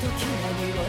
時何を